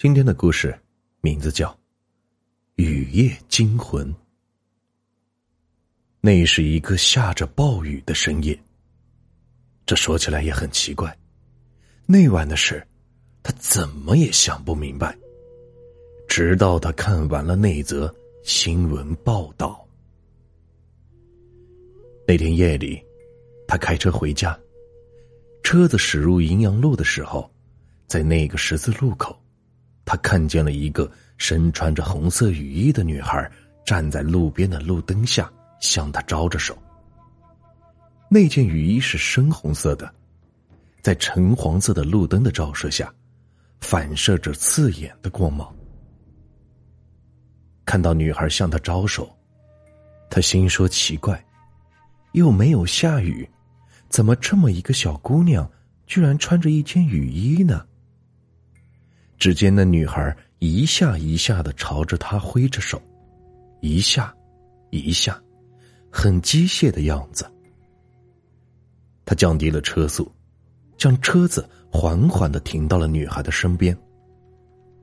今天的故事名字叫《雨夜惊魂》。那是一个下着暴雨的深夜。这说起来也很奇怪，那晚的事，他怎么也想不明白。直到他看完了那则新闻报道。那天夜里，他开车回家，车子驶入营阳路的时候，在那个十字路口。他看见了一个身穿着红色雨衣的女孩站在路边的路灯下，向他招着手。那件雨衣是深红色的，在橙黄色的路灯的照射下，反射着刺眼的光芒。看到女孩向他招手，他心说奇怪，又没有下雨，怎么这么一个小姑娘居然穿着一件雨衣呢？只见那女孩一下一下的朝着他挥着手，一下，一下，很机械的样子。他降低了车速，将车子缓缓的停到了女孩的身边。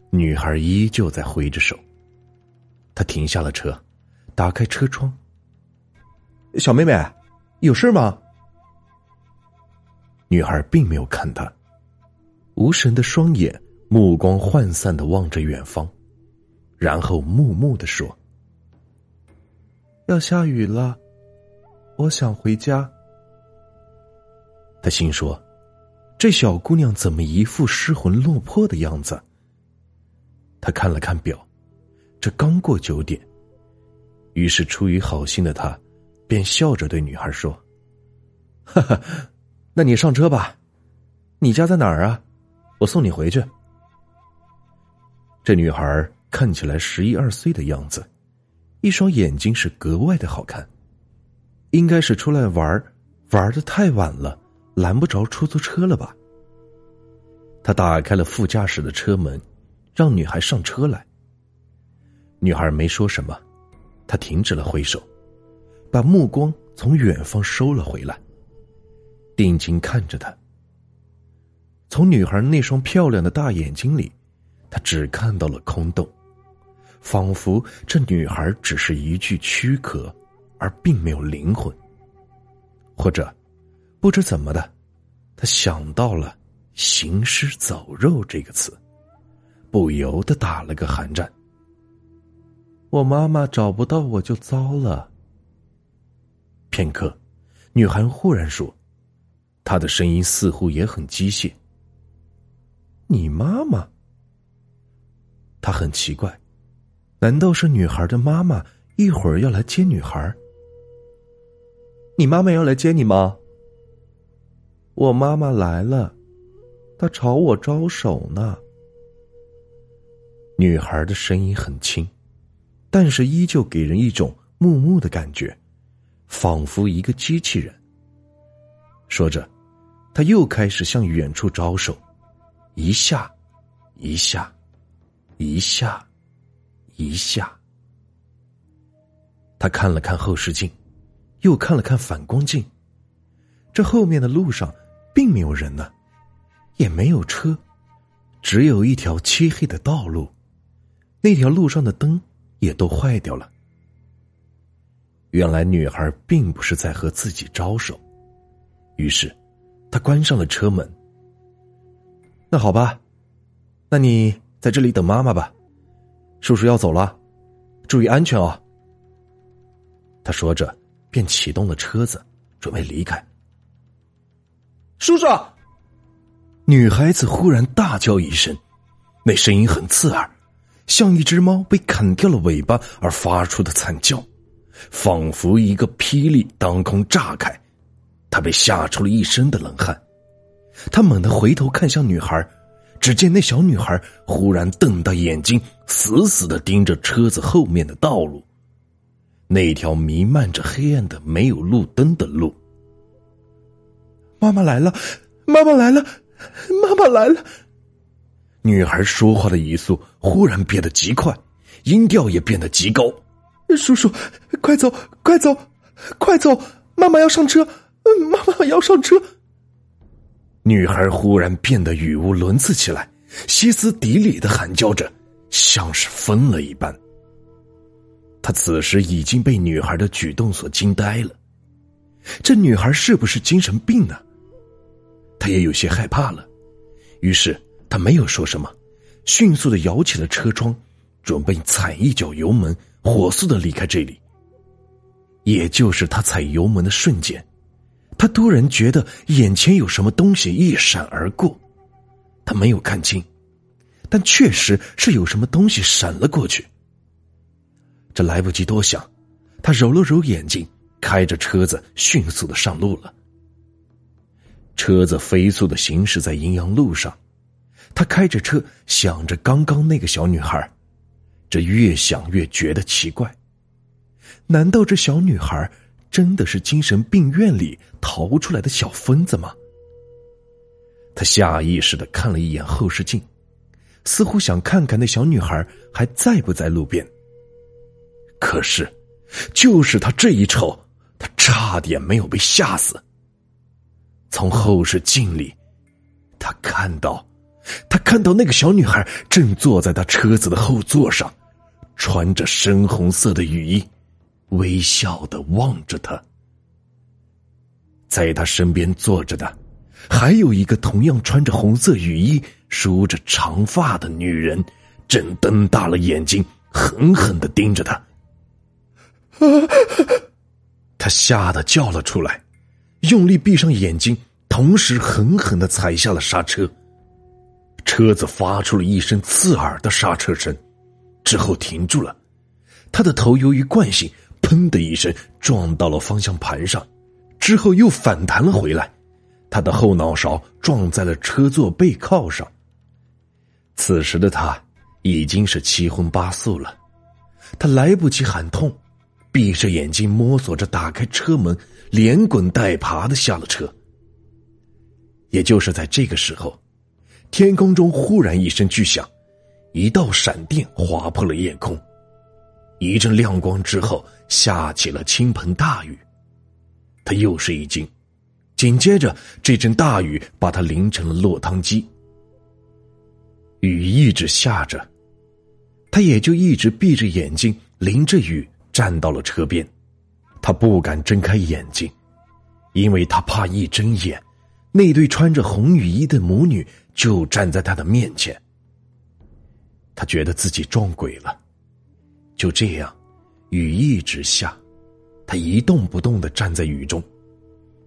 女孩依旧在挥着手。他停下了车，打开车窗。小妹妹，有事吗？女孩并没有看他，无神的双眼。目光涣散的望着远方，然后木木的说：“要下雨了，我想回家。”他心说：“这小姑娘怎么一副失魂落魄的样子？”他看了看表，这刚过九点。于是出于好心的他，便笑着对女孩说：“哈哈，那你上车吧，你家在哪儿啊？我送你回去。”这女孩看起来十一二岁的样子，一双眼睛是格外的好看，应该是出来玩玩的太晚了，拦不着出租车了吧？他打开了副驾驶的车门，让女孩上车来。女孩没说什么，他停止了挥手，把目光从远方收了回来，定睛看着她。从女孩那双漂亮的大眼睛里。他只看到了空洞，仿佛这女孩只是一具躯壳，而并没有灵魂。或者，不知怎么的，他想到了“行尸走肉”这个词，不由得打了个寒战。我妈妈找不到我就糟了。片刻，女孩忽然说：“她的声音似乎也很机械。”你妈妈？他很奇怪，难道是女孩的妈妈一会儿要来接女孩？你妈妈要来接你吗？我妈妈来了，她朝我招手呢。女孩的声音很轻，但是依旧给人一种木木的感觉，仿佛一个机器人。说着，他又开始向远处招手，一下，一下。一下，一下。他看了看后视镜，又看了看反光镜。这后面的路上并没有人呢，也没有车，只有一条漆黑的道路。那条路上的灯也都坏掉了。原来女孩并不是在和自己招手，于是他关上了车门。那好吧，那你。在这里等妈妈吧，叔叔要走了，注意安全哦。他说着，便启动了车子，准备离开。叔叔，女孩子忽然大叫一声，那声音很刺耳，像一只猫被砍掉了尾巴而发出的惨叫，仿佛一个霹雳当空炸开。他被吓出了一身的冷汗，他猛地回头看向女孩。只见那小女孩忽然瞪大眼睛，死死的盯着车子后面的道路，那条弥漫着黑暗的、没有路灯的路。妈妈来了，妈妈来了，妈妈来了！女孩说话的语速忽然变得极快，音调也变得极高。叔叔，快走，快走，快走！妈妈要上车，妈妈要上车。女孩忽然变得语无伦次起来，歇斯底里的喊叫着，像是疯了一般。他此时已经被女孩的举动所惊呆了，这女孩是不是精神病呢？他也有些害怕了，于是他没有说什么，迅速的摇起了车窗，准备踩一脚油门，火速的离开这里。也就是他踩油门的瞬间，他突然觉得眼前有什么东西一闪而过，他没有看清，但确实是有什么东西闪了过去。这来不及多想，他揉了揉眼睛，开着车子迅速的上路了。车子飞速的行驶在阴阳路上，他开着车想着刚刚那个小女孩，这越想越觉得奇怪。难道这小女孩真的是精神病院里逃出来的小疯子吗？他下意识的看了一眼后视镜，似乎想看看那小女孩还在不在路边。可是，就是他这一瞅，他差点没有被吓死。从后视镜里，他看到，他看到那个小女孩正坐在他车子的后座上，穿着深红色的雨衣。微笑的望着他，在他身边坐着的，还有一个同样穿着红色雨衣、梳着长发的女人，正瞪大了眼睛，狠狠的盯着他。他吓得叫了出来，用力闭上眼睛，同时狠狠的踩下了刹车。车子发出了一声刺耳的刹车声，之后停住了。他的头由于惯性。砰的一声，撞到了方向盘上，之后又反弹了回来，他的后脑勺撞在了车座背靠上。此时的他已经是七荤八素了，他来不及喊痛，闭着眼睛摸索着打开车门，连滚带爬的下了车。也就是在这个时候，天空中忽然一声巨响，一道闪电划破了夜空。一阵亮光之后，下起了倾盆大雨。他又是一惊，紧接着这阵大雨把他淋成了落汤鸡。雨一直下着，他也就一直闭着眼睛淋着雨站到了车边。他不敢睁开眼睛，因为他怕一睁眼，那对穿着红雨衣的母女就站在他的面前。他觉得自己撞鬼了。就这样，雨一直下，他一动不动的站在雨中，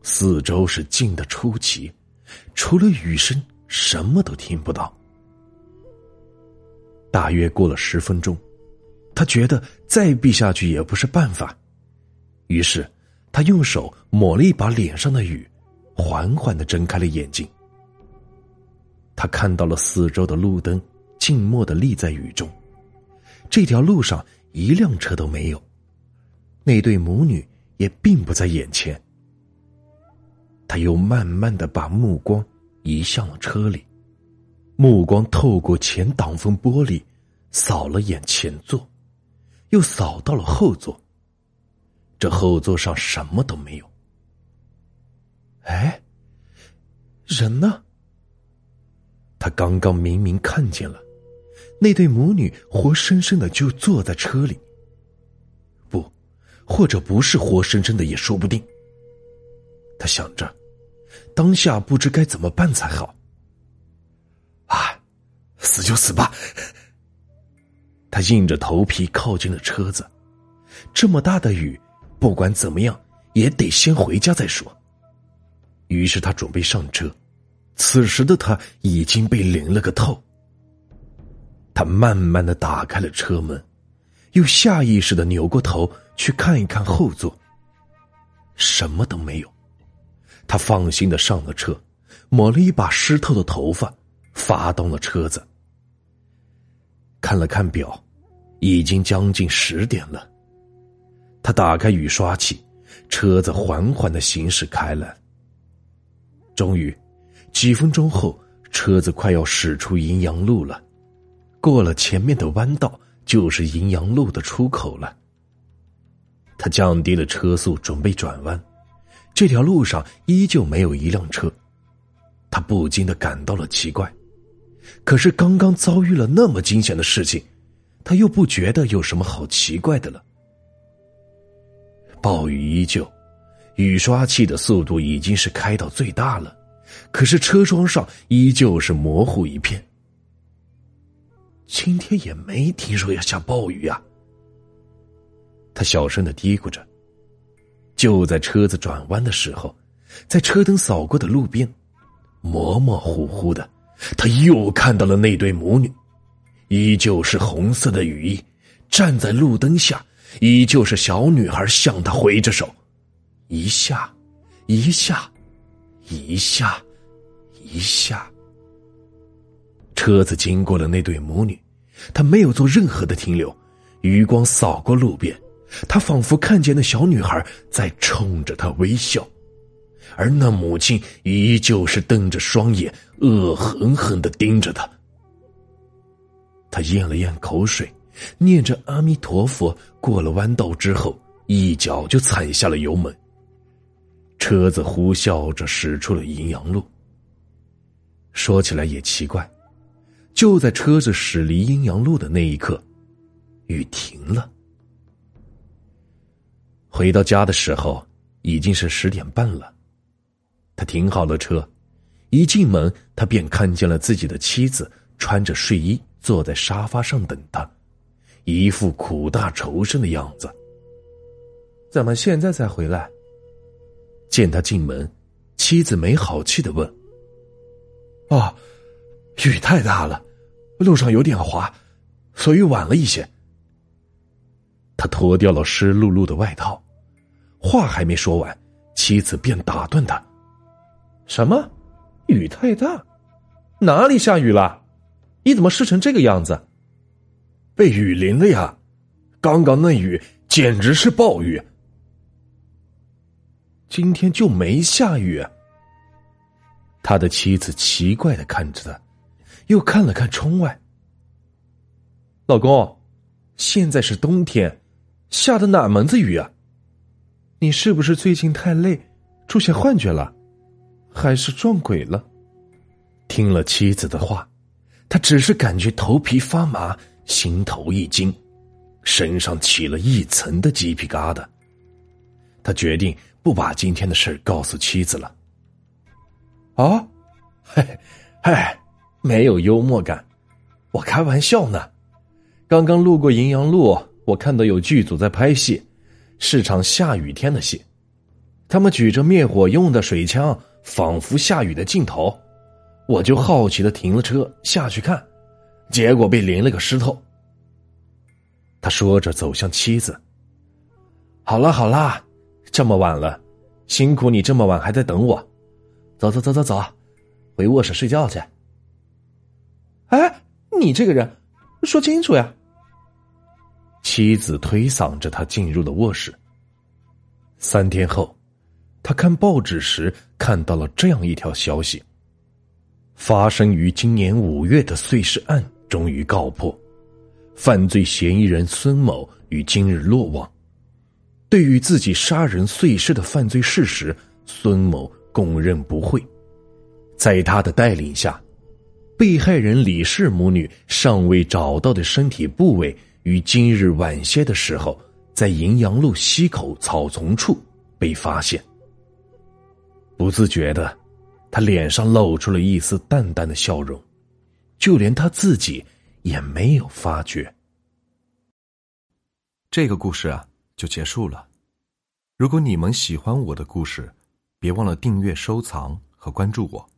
四周是静的出奇，除了雨声，什么都听不到。大约过了十分钟，他觉得再闭下去也不是办法，于是他用手抹了一把脸上的雨，缓缓的睁开了眼睛。他看到了四周的路灯，静默的立在雨中，这条路上。一辆车都没有，那对母女也并不在眼前。他又慢慢的把目光移向了车里，目光透过前挡风玻璃扫了眼前座，又扫到了后座。这后座上什么都没有。哎，人呢？他刚刚明明看见了。那对母女活生生的就坐在车里，不，或者不是活生生的也说不定。他想着，当下不知该怎么办才好。啊，死就死吧！他硬着头皮靠近了车子，这么大的雨，不管怎么样也得先回家再说。于是他准备上车，此时的他已经被淋了个透。他慢慢的打开了车门，又下意识的扭过头去看一看后座。什么都没有。他放心的上了车，抹了一把湿透的头发，发动了车子。看了看表，已经将近十点了。他打开雨刷器，车子缓缓的行驶开了。终于，几分钟后，车子快要驶出阴阳路了。过了前面的弯道，就是银阳路的出口了。他降低了车速，准备转弯。这条路上依旧没有一辆车，他不禁的感到了奇怪。可是刚刚遭遇了那么惊险的事情，他又不觉得有什么好奇怪的了。暴雨依旧，雨刷器的速度已经是开到最大了，可是车窗上依旧是模糊一片。今天也没听说要下暴雨啊。他小声的嘀咕着。就在车子转弯的时候，在车灯扫过的路边，模模糊糊的，他又看到了那对母女，依旧是红色的雨衣，站在路灯下，依旧是小女孩向他挥着手，一下，一下，一下，一下。车子经过了那对母女，他没有做任何的停留，余光扫过路边。他仿佛看见那小女孩在冲着他微笑，而那母亲依旧是瞪着双眼，恶狠狠的盯着他。他咽了咽口水，念着阿弥陀佛，过了弯道之后，一脚就踩下了油门。车子呼啸着驶出了阴阳路。说起来也奇怪，就在车子驶离阴阳路的那一刻，雨停了。回到家的时候，已经是十点半了。他停好了车，一进门，他便看见了自己的妻子穿着睡衣坐在沙发上等他，一副苦大仇深的样子。怎么现在才回来？见他进门，妻子没好气的问：“哦，雨太大了，路上有点滑，所以晚了一些。”他脱掉了湿漉漉的外套。话还没说完，妻子便打断他：“什么？雨太大？哪里下雨了？你怎么湿成这个样子？被雨淋了呀！刚刚那雨简直是暴雨。今天就没下雨。”他的妻子奇怪的看着他，又看了看窗外。老公，现在是冬天，下的哪门子雨啊？你是不是最近太累，出现幻觉了，还是撞鬼了？听了妻子的话，他只是感觉头皮发麻，心头一惊，身上起了一层的鸡皮疙瘩。他决定不把今天的事告诉妻子了。啊，嘿，嘿，没有幽默感，我开玩笑呢。刚刚路过银阳路，我看到有剧组在拍戏。是场下雨天的戏，他们举着灭火用的水枪，仿佛下雨的镜头。我就好奇的停了车下去看，结果被淋了个湿透。他说着走向妻子。好了好了，这么晚了，辛苦你这么晚还在等我。走走走走走，回卧室睡觉去。哎，你这个人，说清楚呀！妻子推搡着他进入了卧室。三天后，他看报纸时看到了这样一条消息：发生于今年五月的碎尸案终于告破，犯罪嫌疑人孙某于今日落网。对于自己杀人碎尸的犯罪事实，孙某供认不讳。在他的带领下，被害人李氏母女尚未找到的身体部位。于今日晚些的时候，在银阳路西口草丛处被发现。不自觉的，他脸上露出了一丝淡淡的笑容，就连他自己也没有发觉。这个故事啊，就结束了。如果你们喜欢我的故事，别忘了订阅、收藏和关注我。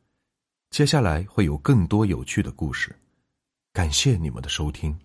接下来会有更多有趣的故事，感谢你们的收听。